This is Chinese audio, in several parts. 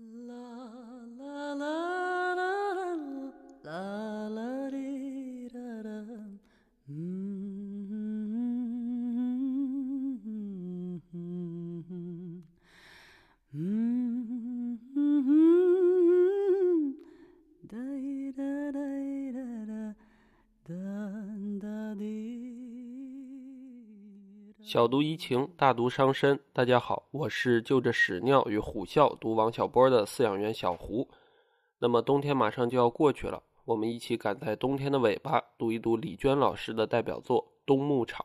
love. 小毒怡情，大毒伤身。大家好，我是就着屎尿与虎啸读王小波的饲养员小胡。那么冬天马上就要过去了，我们一起赶在冬天的尾巴，读一读李娟老师的代表作《冬牧场》。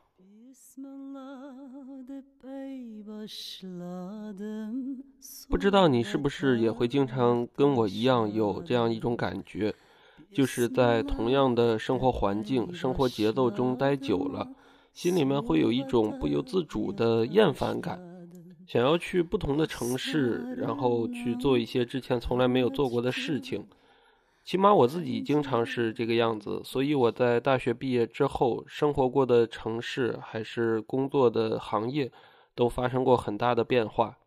不知道你是不是也会经常跟我一样有这样一种感觉，就是在同样的生活环境、生活节奏中待久了。心里面会有一种不由自主的厌烦感，想要去不同的城市，然后去做一些之前从来没有做过的事情。起码我自己经常是这个样子，所以我在大学毕业之后，生活过的城市还是工作的行业，都发生过很大的变化。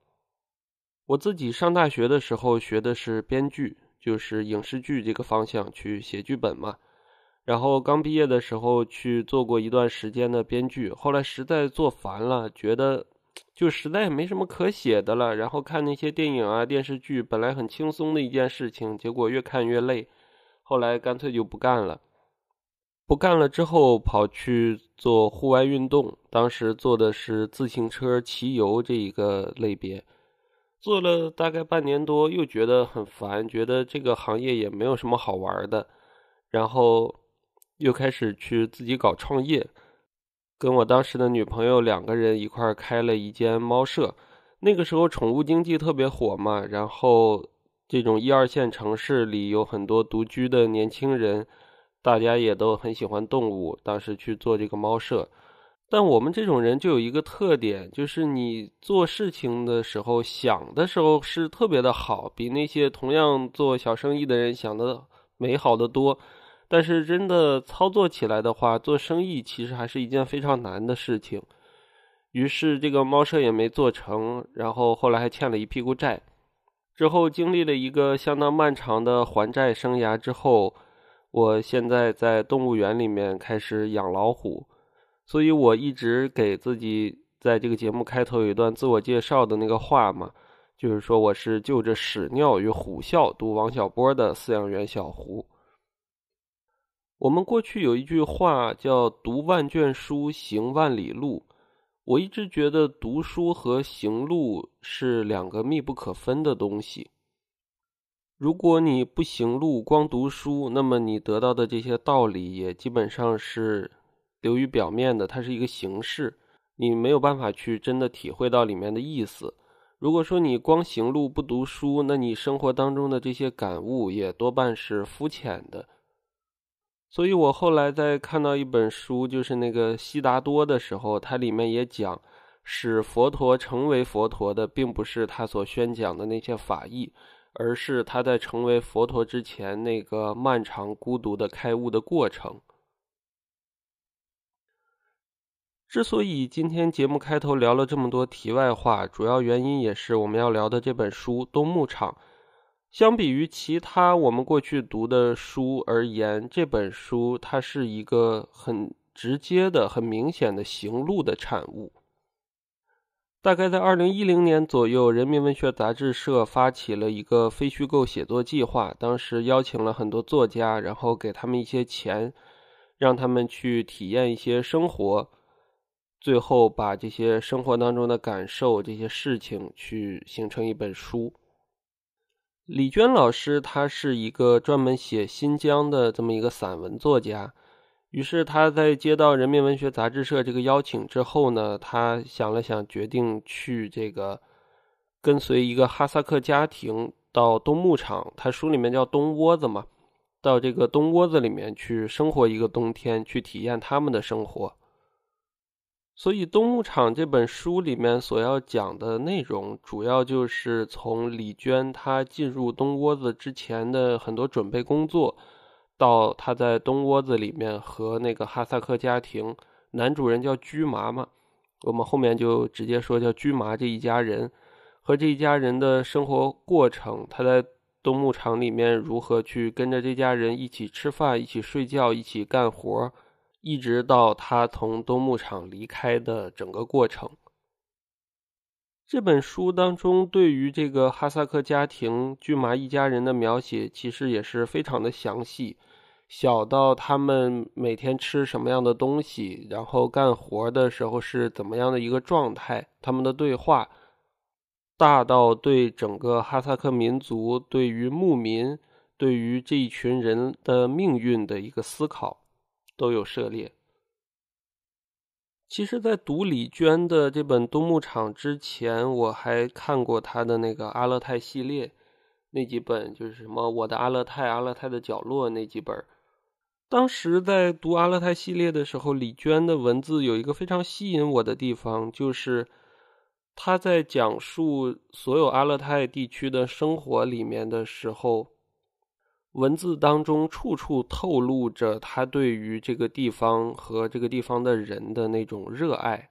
我自己上大学的时候学的是编剧，就是影视剧这个方向去写剧本嘛。然后刚毕业的时候去做过一段时间的编剧，后来实在做烦了，觉得就实在没什么可写的了。然后看那些电影啊、电视剧，本来很轻松的一件事情，结果越看越累，后来干脆就不干了。不干了之后，跑去做户外运动，当时做的是自行车骑游这一个类别，做了大概半年多，又觉得很烦，觉得这个行业也没有什么好玩的，然后。又开始去自己搞创业，跟我当时的女朋友两个人一块儿开了一间猫舍。那个时候宠物经济特别火嘛，然后这种一二线城市里有很多独居的年轻人，大家也都很喜欢动物。当时去做这个猫舍，但我们这种人就有一个特点，就是你做事情的时候想的时候是特别的好，比那些同样做小生意的人想的美好的多。但是真的操作起来的话，做生意其实还是一件非常难的事情。于是这个猫舍也没做成，然后后来还欠了一屁股债。之后经历了一个相当漫长的还债生涯之后，我现在在动物园里面开始养老虎。所以我一直给自己在这个节目开头有一段自我介绍的那个话嘛，就是说我是就着屎尿与虎啸读王小波的饲养员小胡。我们过去有一句话叫“读万卷书，行万里路”。我一直觉得读书和行路是两个密不可分的东西。如果你不行路，光读书，那么你得到的这些道理也基本上是流于表面的，它是一个形式，你没有办法去真的体会到里面的意思。如果说你光行路不读书，那你生活当中的这些感悟也多半是肤浅的。所以我后来在看到一本书，就是那个悉达多的时候，它里面也讲，使佛陀成为佛陀的，并不是他所宣讲的那些法义，而是他在成为佛陀之前那个漫长孤独的开悟的过程。之所以今天节目开头聊了这么多题外话，主要原因也是我们要聊的这本书《冬牧场》。相比于其他我们过去读的书而言，这本书它是一个很直接的、很明显的行路的产物。大概在二零一零年左右，人民文学杂志社发起了一个非虚构写作计划，当时邀请了很多作家，然后给他们一些钱，让他们去体验一些生活，最后把这些生活当中的感受、这些事情去形成一本书。李娟老师，她是一个专门写新疆的这么一个散文作家。于是他在接到人民文学杂志社这个邀请之后呢，他想了想，决定去这个跟随一个哈萨克家庭到冬牧场，他书里面叫冬窝子嘛，到这个冬窝子里面去生活一个冬天，去体验他们的生活。所以，《冬牧场》这本书里面所要讲的内容，主要就是从李娟她进入冬窝子之前的很多准备工作，到她在冬窝子里面和那个哈萨克家庭，男主人叫驹麻嘛，我们后面就直接说叫驹麻这一家人，和这一家人的生活过程，他在冬牧场里面如何去跟着这家人一起吃饭、一起睡觉、一起干活儿，一直到他从冬牧场离开的整个过程。这本书当中对于这个哈萨克家庭巨麻一家人的描写，其实也是非常的详细，小到他们每天吃什么样的东西，然后干活的时候是怎么样的一个状态，他们的对话，大到对整个哈萨克民族、对于牧民、对于这一群人的命运的一个思考，都有涉猎。其实，在读李娟的这本《冬牧场》之前，我还看过她的那个阿勒泰系列，那几本就是什么《我的阿勒泰》《阿勒泰的角落》那几本。当时在读阿勒泰系列的时候，李娟的文字有一个非常吸引我的地方，就是她在讲述所有阿勒泰地区的生活里面的时候。文字当中处处透露着他对于这个地方和这个地方的人的那种热爱。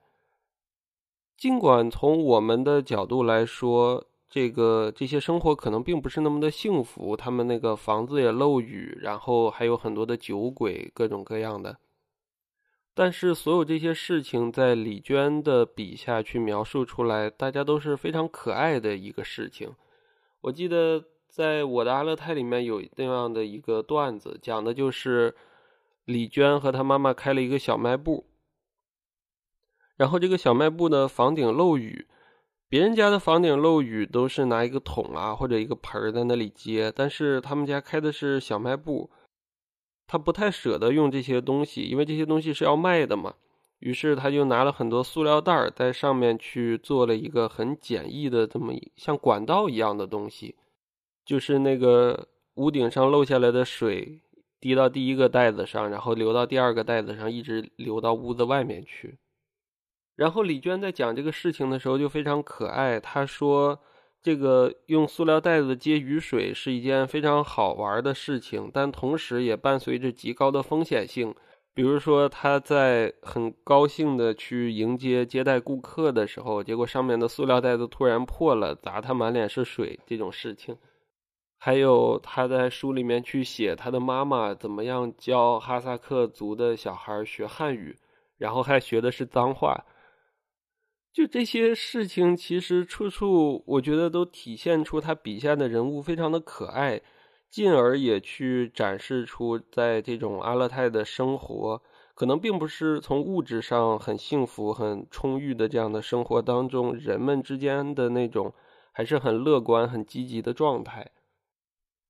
尽管从我们的角度来说，这个这些生活可能并不是那么的幸福，他们那个房子也漏雨，然后还有很多的酒鬼，各种各样的。但是所有这些事情在李娟的笔下去描述出来，大家都是非常可爱的一个事情。我记得。在我的阿勒泰里面有那样的一个段子，讲的就是李娟和她妈妈开了一个小卖部，然后这个小卖部的房顶漏雨，别人家的房顶漏雨都是拿一个桶啊或者一个盆儿在那里接，但是他们家开的是小卖部，他不太舍得用这些东西，因为这些东西是要卖的嘛，于是他就拿了很多塑料袋在上面去做了一个很简易的这么像管道一样的东西。就是那个屋顶上漏下来的水滴到第一个袋子上，然后流到第二个袋子上，一直流到屋子外面去。然后李娟在讲这个事情的时候就非常可爱，她说：“这个用塑料袋子接雨水是一件非常好玩的事情，但同时也伴随着极高的风险性。比如说，她在很高兴的去迎接接待顾客的时候，结果上面的塑料袋子突然破了，砸她满脸是水，这种事情。”还有他在书里面去写他的妈妈怎么样教哈萨克族的小孩学汉语，然后还学的是脏话。就这些事情，其实处处我觉得都体现出他笔下的人物非常的可爱，进而也去展示出在这种阿勒泰的生活，可能并不是从物质上很幸福、很充裕的这样的生活当中，人们之间的那种还是很乐观、很积极的状态。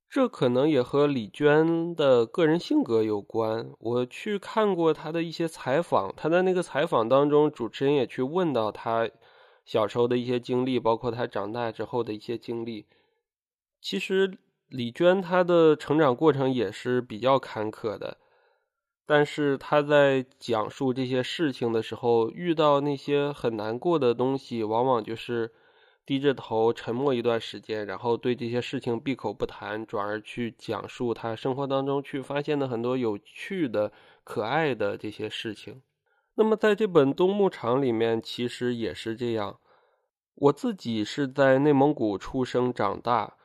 这可能也和李娟的个人性格有关。我去看过她的一些采访，她在那个采访当中，主持人也去问到她小时候的一些经历，包括她长大之后的一些经历。其实李娟她的成长过程也是比较坎坷的，但是她在讲述这些事情的时候，遇到那些很难过的东西，往往就是。低着头沉默一段时间，然后对这些事情闭口不谈，转而去讲述他生活当中去发现的很多有趣的、可爱的这些事情。那么在这本《冬牧场》里面，其实也是这样。我自己是在内蒙古出生长大，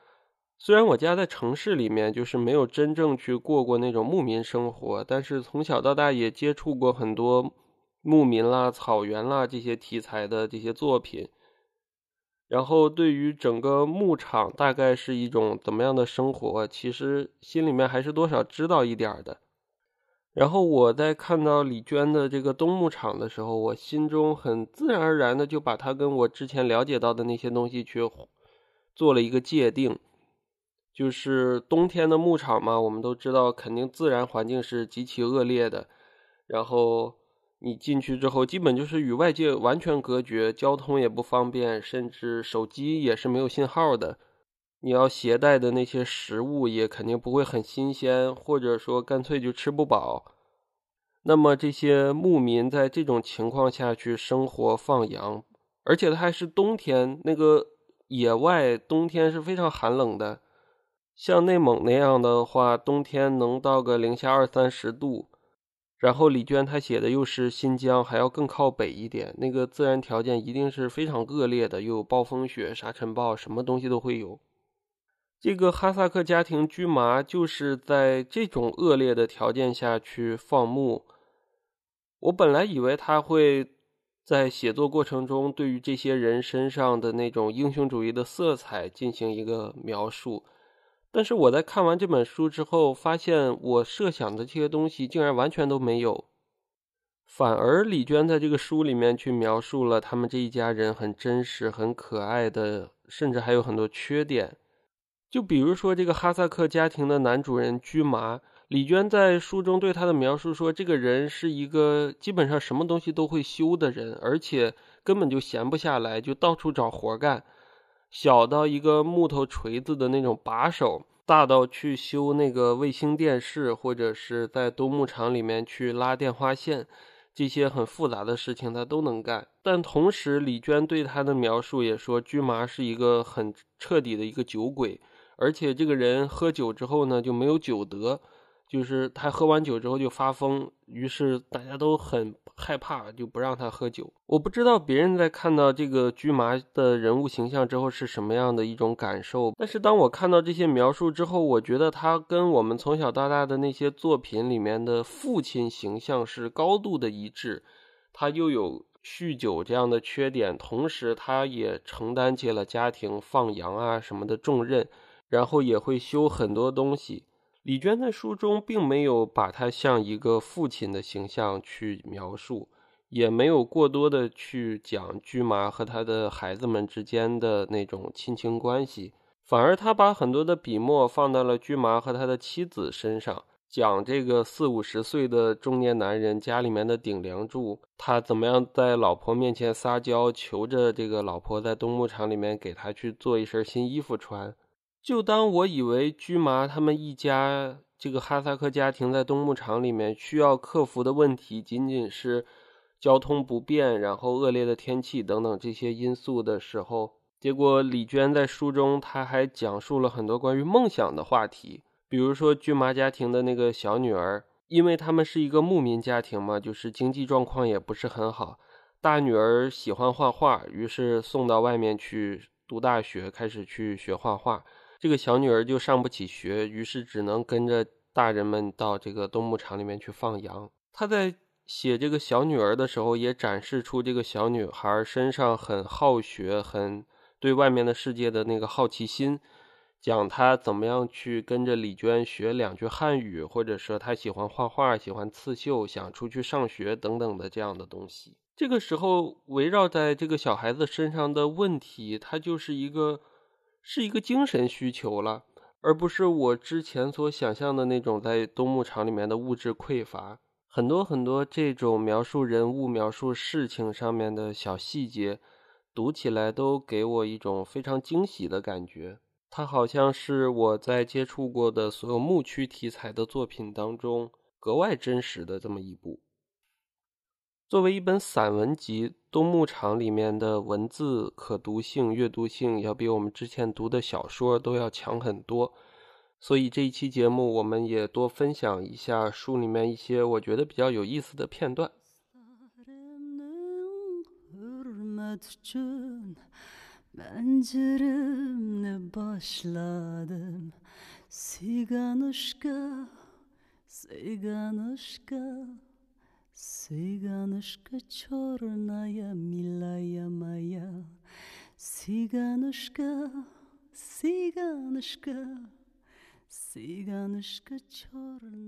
虽然我家在城市里面，就是没有真正去过过那种牧民生活，但是从小到大也接触过很多牧民啦、草原啦这些题材的这些作品。然后，对于整个牧场大概是一种怎么样的生活，其实心里面还是多少知道一点的。然后我在看到李娟的这个冬牧场的时候，我心中很自然而然的就把它跟我之前了解到的那些东西去做了一个界定，就是冬天的牧场嘛，我们都知道肯定自然环境是极其恶劣的，然后。你进去之后，基本就是与外界完全隔绝，交通也不方便，甚至手机也是没有信号的。你要携带的那些食物也肯定不会很新鲜，或者说干脆就吃不饱。那么这些牧民在这种情况下去生活放羊，而且它还是冬天，那个野外冬天是非常寒冷的，像内蒙那样的话，冬天能到个零下二三十度。然后李娟她写的又是新疆，还要更靠北一点，那个自然条件一定是非常恶劣的，又有暴风雪、沙尘暴，什么东西都会有。这个哈萨克家庭驹麻就是在这种恶劣的条件下去放牧。我本来以为他会在写作过程中对于这些人身上的那种英雄主义的色彩进行一个描述。但是我在看完这本书之后，发现我设想的这些东西竟然完全都没有，反而李娟在这个书里面去描述了他们这一家人很真实、很可爱的，甚至还有很多缺点。就比如说这个哈萨克家庭的男主人居麻，李娟在书中对他的描述说，这个人是一个基本上什么东西都会修的人，而且根本就闲不下来，就到处找活干。小到一个木头锤子的那种把手，大到去修那个卫星电视，或者是在冬牧场里面去拉电话线，这些很复杂的事情他都能干。但同时，李娟对他的描述也说，驹麻是一个很彻底的一个酒鬼，而且这个人喝酒之后呢就没有酒德。就是他喝完酒之后就发疯，于是大家都很害怕，就不让他喝酒。我不知道别人在看到这个驹麻的人物形象之后是什么样的一种感受，但是当我看到这些描述之后，我觉得他跟我们从小到大的那些作品里面的父亲形象是高度的一致。他又有酗酒这样的缺点，同时他也承担起了家庭放羊啊什么的重任，然后也会修很多东西。李娟在书中并没有把他像一个父亲的形象去描述，也没有过多的去讲驹麻和他的孩子们之间的那种亲情关系，反而他把很多的笔墨放到了驹麻和他的妻子身上，讲这个四五十岁的中年男人家里面的顶梁柱，他怎么样在老婆面前撒娇，求着这个老婆在冬牧场里面给他去做一身新衣服穿。就当我以为驹麻他们一家这个哈萨克家庭在冬牧场里面需要克服的问题仅仅是交通不便，然后恶劣的天气等等这些因素的时候，结果李娟在书中她还讲述了很多关于梦想的话题，比如说驹麻家庭的那个小女儿，因为他们是一个牧民家庭嘛，就是经济状况也不是很好，大女儿喜欢画画，于是送到外面去读大学，开始去学画画。这个小女儿就上不起学，于是只能跟着大人们到这个冬牧场里面去放羊。他在写这个小女儿的时候，也展示出这个小女孩身上很好学、很对外面的世界的那个好奇心，讲她怎么样去跟着李娟学两句汉语，或者说她喜欢画画、喜欢刺绣、想出去上学等等的这样的东西。这个时候，围绕在这个小孩子身上的问题，它就是一个。是一个精神需求了，而不是我之前所想象的那种在冬牧场里面的物质匮乏。很多很多这种描述人物、描述事情上面的小细节，读起来都给我一种非常惊喜的感觉。它好像是我在接触过的所有牧区题材的作品当中格外真实的这么一部。作为一本散文集，《冬牧场》里面的文字可读性、阅读性要比我们之前读的小说都要强很多，所以这一期节目我们也多分享一下书里面一些我觉得比较有意思的片段。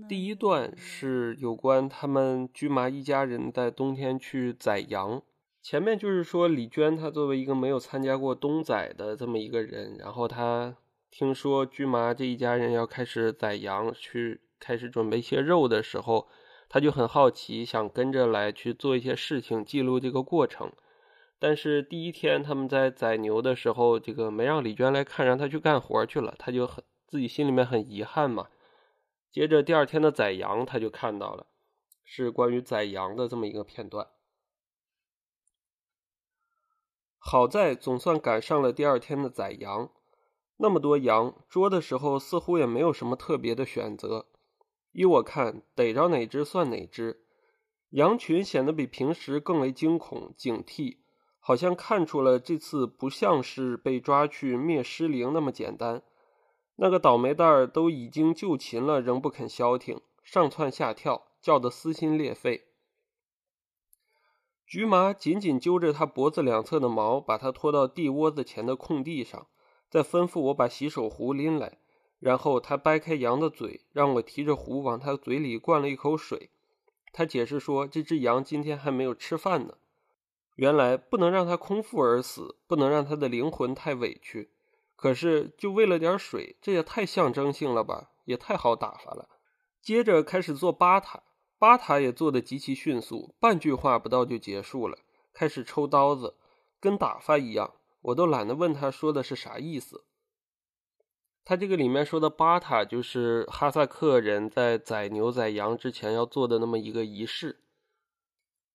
第一段是有关他们驹麻一家人在冬天去宰羊。前面就是说李娟她作为一个没有参加过冬宰的这么一个人，然后她听说驹麻这一家人要开始宰羊，去开始准备一些肉的时候。他就很好奇，想跟着来去做一些事情，记录这个过程。但是第一天他们在宰牛的时候，这个没让李娟来看，让他去干活去了，他就很自己心里面很遗憾嘛。接着第二天的宰羊，他就看到了，是关于宰羊的这么一个片段。好在总算赶上了第二天的宰羊，那么多羊，捉的时候似乎也没有什么特别的选择。依我看，逮着哪只算哪只。羊群显得比平时更为惊恐、警惕，好像看出了这次不像是被抓去灭尸灵那么简单。那个倒霉蛋儿都已经就擒了，仍不肯消停，上蹿下跳，叫得撕心裂肺。菊麻紧紧揪着他脖子两侧的毛，把他拖到地窝子前的空地上，再吩咐我把洗手壶拎来。然后他掰开羊的嘴，让我提着壶往他嘴里灌了一口水。他解释说，这只羊今天还没有吃饭呢。原来不能让它空腹而死，不能让它的灵魂太委屈。可是就为了点水，这也太象征性了吧，也太好打发了。接着开始做巴塔，巴塔也做得极其迅速，半句话不到就结束了。开始抽刀子，跟打发一样，我都懒得问他说的是啥意思。他这个里面说的巴塔，就是哈萨克人在宰牛宰羊之前要做的那么一个仪式。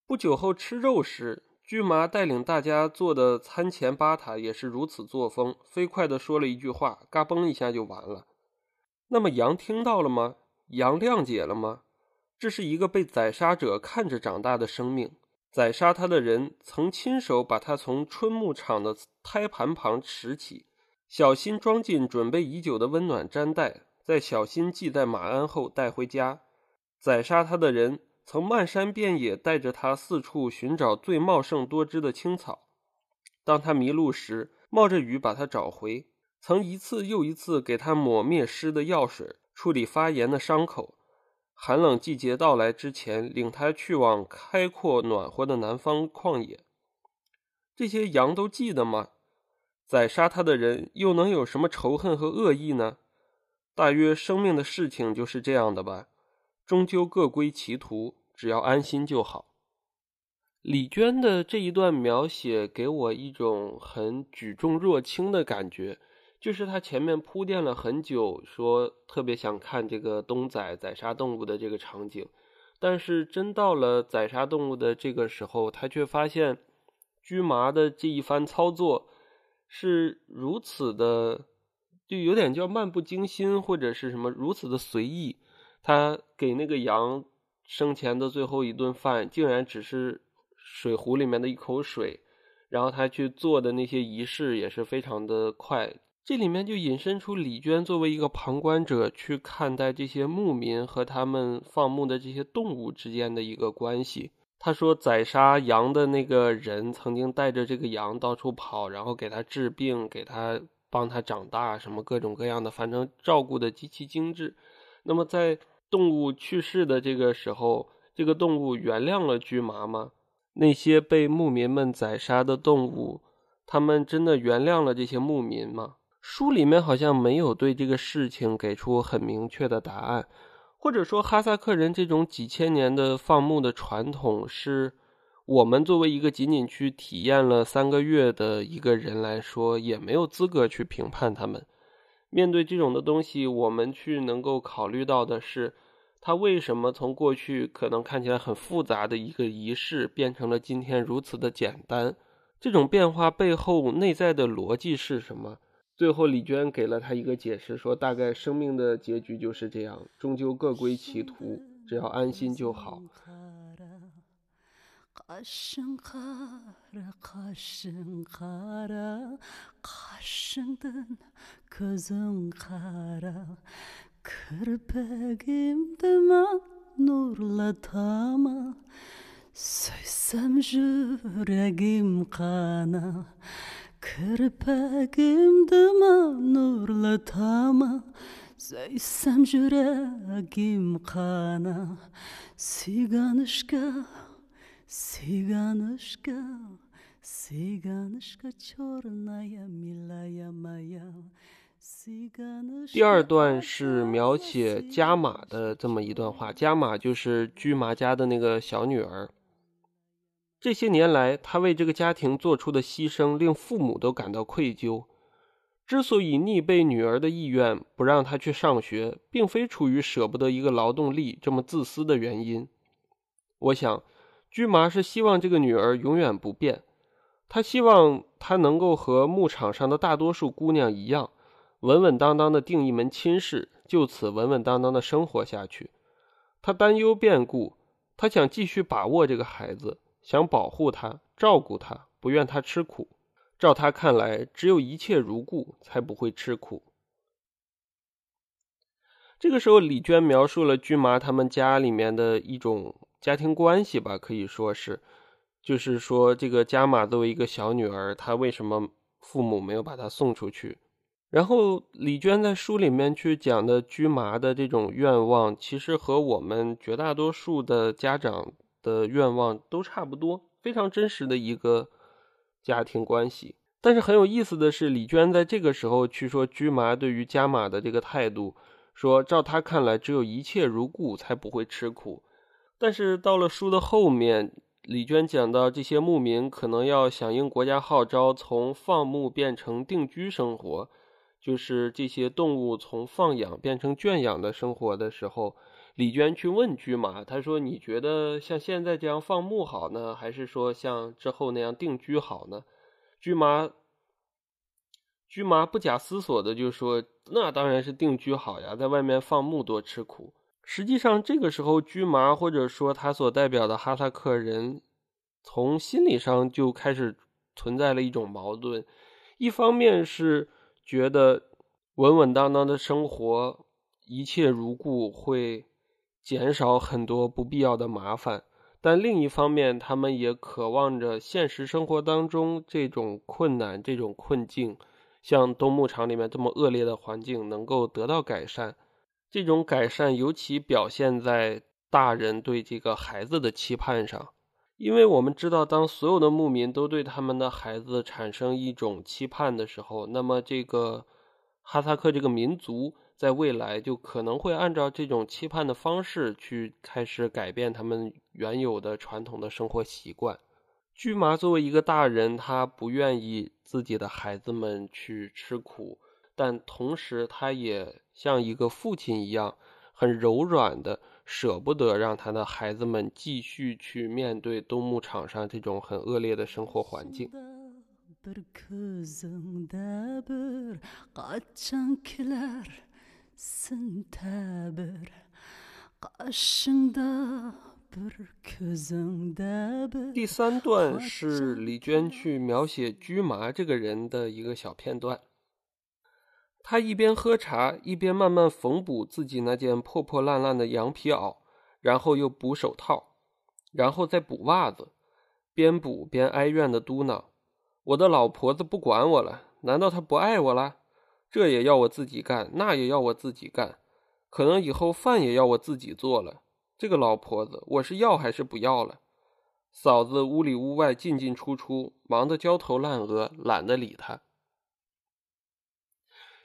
不久后吃肉时，驹麻带领大家做的餐前巴塔也是如此作风，飞快地说了一句话，嘎嘣一下就完了。那么羊听到了吗？羊谅解了吗？这是一个被宰杀者看着长大的生命，宰杀他的人曾亲手把他从春牧场的胎盘旁拾起。小心装进准备已久的温暖毡袋，在小心系在马鞍后带回家。宰杀他的人曾漫山遍野带着他四处寻找最茂盛多汁的青草。当他迷路时，冒着雨把他找回。曾一次又一次给他抹灭湿的药水，处理发炎的伤口。寒冷季节到来之前，领他去往开阔暖和的南方旷野。这些羊都记得吗？宰杀他的人又能有什么仇恨和恶意呢？大约生命的事情就是这样的吧，终究各归其途，只要安心就好。李娟的这一段描写给我一种很举重若轻的感觉，就是他前面铺垫了很久，说特别想看这个东仔宰杀动物的这个场景，但是真到了宰杀动物的这个时候，他却发现驹麻的这一番操作。是如此的，就有点叫漫不经心，或者是什么如此的随意。他给那个羊生前的最后一顿饭，竟然只是水壶里面的一口水。然后他去做的那些仪式也是非常的快。这里面就引申出李娟作为一个旁观者去看待这些牧民和他们放牧的这些动物之间的一个关系。他说，宰杀羊的那个人曾经带着这个羊到处跑，然后给他治病，给他帮他长大，什么各种各样的，反正照顾的极其精致。那么在动物去世的这个时候，这个动物原谅了驹麻吗？那些被牧民们宰杀的动物，他们真的原谅了这些牧民吗？书里面好像没有对这个事情给出很明确的答案。或者说，哈萨克人这种几千年的放牧的传统，是我们作为一个仅仅去体验了三个月的一个人来说，也没有资格去评判他们。面对这种的东西，我们去能够考虑到的是，它为什么从过去可能看起来很复杂的一个仪式，变成了今天如此的简单？这种变化背后内在的逻辑是什么？最后，李娟给了他一个解释，说大概生命的结局就是这样，终究各归其途，只要安心就好。Kirpegimdima nurlatama Zeysem yüreğim kana Siganışka, siganışka Siganışka çornaya milaya maya 第二段是描写加玛的这么一段话，加玛就是驹麻家的那个小女儿。这些年来，他为这个家庭做出的牺牲令父母都感到愧疚。之所以逆背女儿的意愿不让她去上学，并非出于舍不得一个劳动力这么自私的原因。我想，驹麻是希望这个女儿永远不变。他希望她能够和牧场上的大多数姑娘一样，稳稳当当的定一门亲事，就此稳稳当当的生活下去。他担忧变故。他想继续把握这个孩子，想保护他、照顾他，不愿他吃苦。照他看来，只有一切如故，才不会吃苦。这个时候，李娟描述了驹麻他们家里面的一种家庭关系吧，可以说是，就是说这个加马作为一个小女儿，她为什么父母没有把她送出去？然后李娟在书里面去讲的驹麻的这种愿望，其实和我们绝大多数的家长的愿望都差不多，非常真实的一个家庭关系。但是很有意思的是，李娟在这个时候去说驹麻对于加马的这个态度。说，照他看来，只有一切如故，才不会吃苦。但是到了书的后面，李娟讲到这些牧民可能要响应国家号召，从放牧变成定居生活，就是这些动物从放养变成圈养的生活的时候，李娟去问驹马，他说：“你觉得像现在这样放牧好呢，还是说像之后那样定居好呢？”驹马。驹麻不假思索的就说：“那当然是定居好呀，在外面放牧多吃苦。”实际上，这个时候驹麻或者说他所代表的哈萨克人，从心理上就开始存在了一种矛盾。一方面是觉得稳稳当当的生活，一切如故，会减少很多不必要的麻烦；但另一方面，他们也渴望着现实生活当中这种困难、这种困境。像冬牧场里面这么恶劣的环境能够得到改善，这种改善尤其表现在大人对这个孩子的期盼上，因为我们知道，当所有的牧民都对他们的孩子产生一种期盼的时候，那么这个哈萨克这个民族在未来就可能会按照这种期盼的方式去开始改变他们原有的传统的生活习惯。巨麻作为一个大人，他不愿意自己的孩子们去吃苦，但同时他也像一个父亲一样，很柔软的，舍不得让他的孩子们继续去面对冬牧场上这种很恶劣的生活环境。第三段是李娟去描写驹麻这个人的一个小片段。他一边喝茶，一边慢慢缝补自己那件破破烂烂的羊皮袄，然后又补手套，然后再补袜子，边补边哀怨的嘟囔：“我的老婆子不管我了，难道她不爱我了？这也要我自己干，那也要我自己干，可能以后饭也要我自己做了。”这个老婆子，我是要还是不要了？嫂子屋里屋外进进出出，忙得焦头烂额，懒得理他。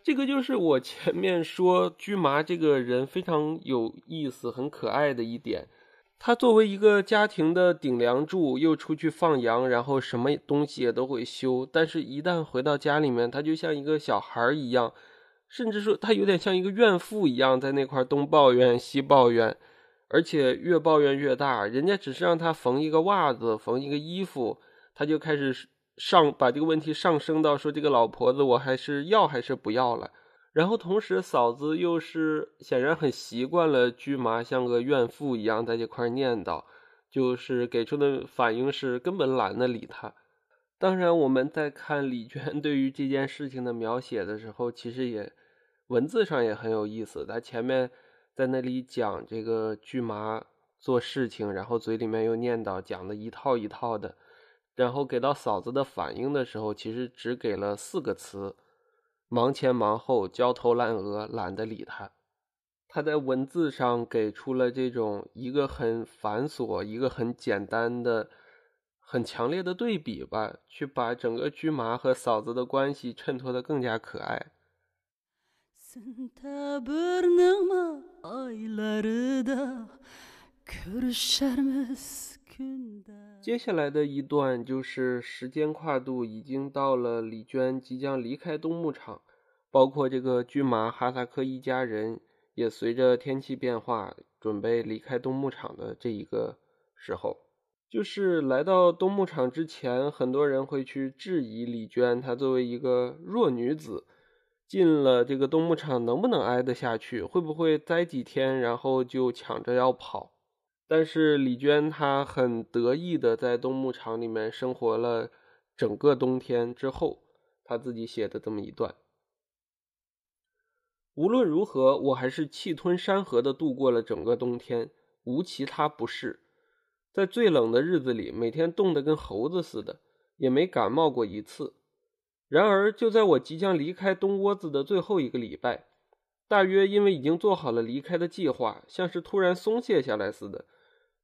这个就是我前面说 驹麻这个人非常有意思、很可爱的一点。他作为一个家庭的顶梁柱，又出去放羊，然后什么东西也都会修。但是，一旦回到家里面，他就像一个小孩一样，甚至说他有点像一个怨妇一样，在那块东抱怨西抱怨。而且越抱怨越大，人家只是让他缝一个袜子，缝一个衣服，他就开始上把这个问题上升到说这个老婆子我还是要还是不要了。然后同时嫂子又是显然很习惯了驹麻像个怨妇一样在这块念叨，就是给出的反应是根本懒得理他。当然我们在看李娟 对于这件事情的描写的时候，其实也文字上也很有意思，他前面。在那里讲这个巨麻做事情，然后嘴里面又念叨，讲的一套一套的，然后给到嫂子的反应的时候，其实只给了四个词：忙前忙后，焦头烂额，懒得理他。他在文字上给出了这种一个很繁琐，一个很简单的、很强烈的对比吧，去把整个巨麻和嫂子的关系衬托得更加可爱。接下来的一段就是时间跨度已经到了李娟即将离开冬牧场，包括这个驹麻哈萨克一家人也随着天气变化准备离开冬牧场的这一个时候，就是来到冬牧场之前，很多人会去质疑李娟，她作为一个弱女子。进了这个冬牧场能不能挨得下去？会不会待几天然后就抢着要跑？但是李娟她很得意的在冬牧场里面生活了整个冬天之后，她自己写的这么一段。无论如何，我还是气吞山河的度过了整个冬天，无其他不适。在最冷的日子里，每天冻得跟猴子似的，也没感冒过一次。然而，就在我即将离开冬窝子的最后一个礼拜，大约因为已经做好了离开的计划，像是突然松懈下来似的，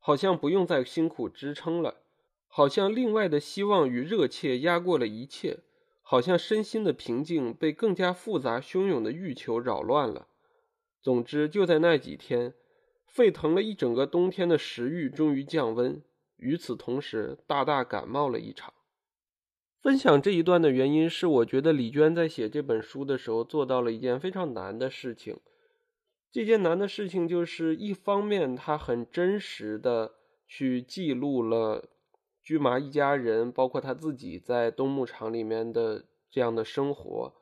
好像不用再辛苦支撑了，好像另外的希望与热切压过了一切。好像身心的平静被更加复杂汹涌的欲求扰乱了。总之，就在那几天，沸腾了一整个冬天的食欲终于降温。与此同时，大大感冒了一场。分享这一段的原因是，我觉得李娟在写这本书的时候做到了一件非常难的事情。这件难的事情就是，一方面，他很真实的去记录了。驹麻一家人，包括他自己在东牧场里面的这样的生活。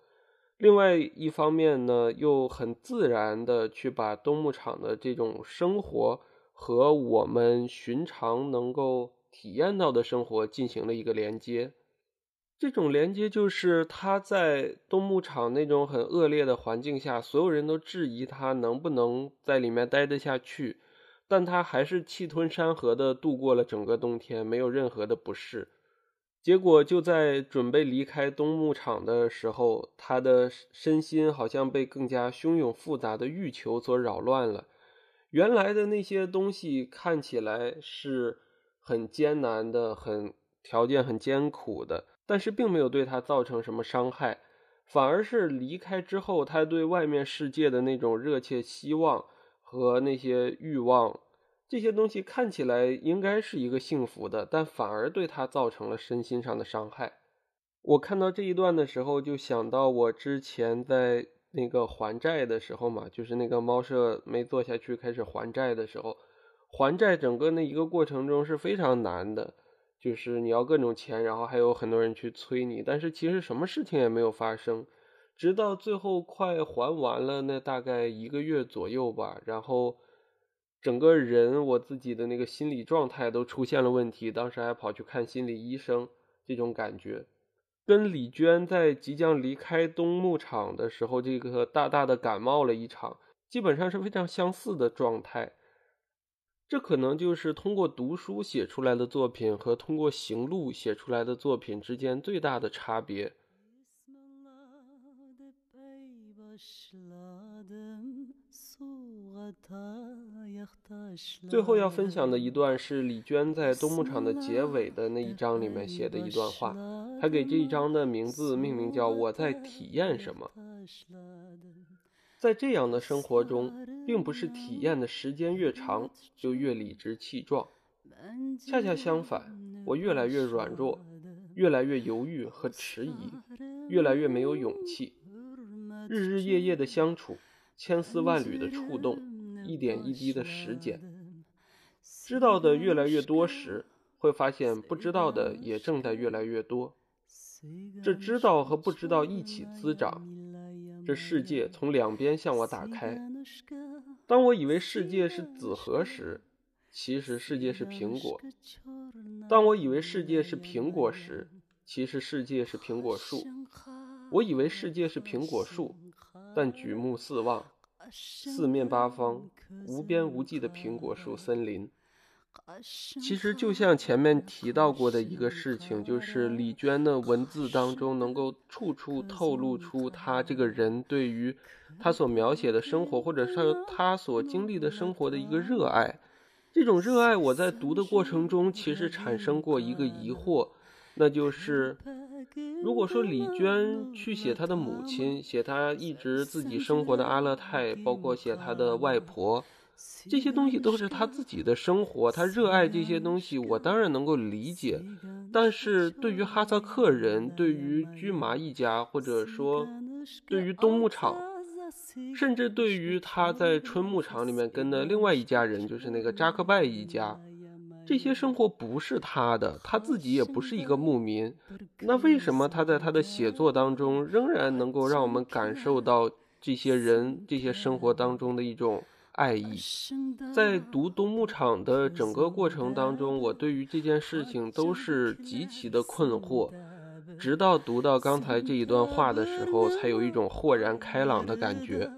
另外一方面呢，又很自然的去把东牧场的这种生活和我们寻常能够体验到的生活进行了一个连接。这种连接就是他在冬牧场那种很恶劣的环境下，所有人都质疑他能不能在里面待得下去。但他还是气吞山河的度过了整个冬天，没有任何的不适。结果就在准备离开冬牧场的时候，他的身心好像被更加汹涌复杂的欲求所扰乱了。原来的那些东西看起来是很艰难的，很条件很艰苦的，但是并没有对他造成什么伤害，反而是离开之后，他对外面世界的那种热切希望。和那些欲望，这些东西看起来应该是一个幸福的，但反而对他造成了身心上的伤害。我看到这一段的时候，就想到我之前在那个还债的时候嘛，就是那个猫舍没做下去开始还债的时候，还债整个那一个过程中是非常难的，就是你要各种钱，然后还有很多人去催你，但是其实什么事情也没有发生。直到最后快还完了，那大概一个月左右吧，然后整个人我自己的那个心理状态都出现了问题，当时还跑去看心理医生，这种感觉跟李娟在即将离开东牧场的时候，这个大大的感冒了一场，基本上是非常相似的状态。这可能就是通过读书写出来的作品和通过行路写出来的作品之间最大的差别。最后要分享的一段是李娟在冬牧场的结尾的那一章里面写的一段话，她给这一章的名字命名叫“我在体验什么”。在这样的生活中，并不是体验的时间越长就越理直气壮，恰恰相反，我越来越软弱，越来越犹豫和迟疑，越来越没有勇气。日日夜夜的相处，千丝万缕的触动，一点一滴的实践，知道的越来越多时，会发现不知道的也正在越来越多。这知道和不知道一起滋长，这世界从两边向我打开。当我以为世界是紫核时，其实世界是苹果；当我以为世界是苹果时，其实世界是苹果树。我以为世界是苹果树，但举目四望，四面八方无边无际的苹果树森林。其实就像前面提到过的一个事情，就是李娟的文字当中能够处处透露出她这个人对于她所描写的生活，或者是她所经历的生活的一个热爱。这种热爱，我在读的过程中其实产生过一个疑惑，那就是。如果说李娟去写她的母亲，写她一直自己生活的阿勒泰，包括写她的外婆，这些东西都是他自己的生活，他热爱这些东西，我当然能够理解。但是对于哈萨克人，对于驹麻一家，或者说对于冬牧场，甚至对于他在春牧场里面跟的另外一家人，就是那个扎克拜一家。这些生活不是他的，他自己也不是一个牧民。那为什么他在他的写作当中仍然能够让我们感受到这些人、这些生活当中的一种爱意。在读冬牧场的整个过程当中，我对于这件事情都是极其的困惑，直到读到刚才这一段话的时候，才有一种豁然开朗的感觉。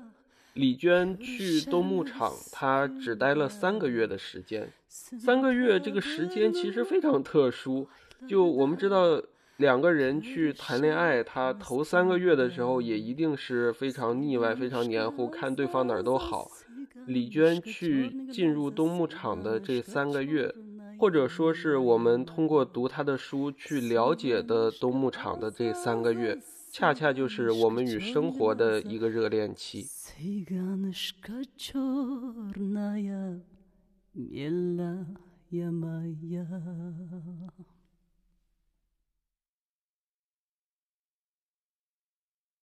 李娟去冬牧场，她只待了三个月的时间。三个月这个时间其实非常特殊。就我们知道，两个人去谈恋爱，他头三个月的时候也一定是非常腻歪、非常黏糊，看对方哪儿都好。李娟去进入冬牧场的这三个月，或者说是我们通过读她的书去了解的冬牧场的这三个月。恰恰就是我们与生活的一个热恋期。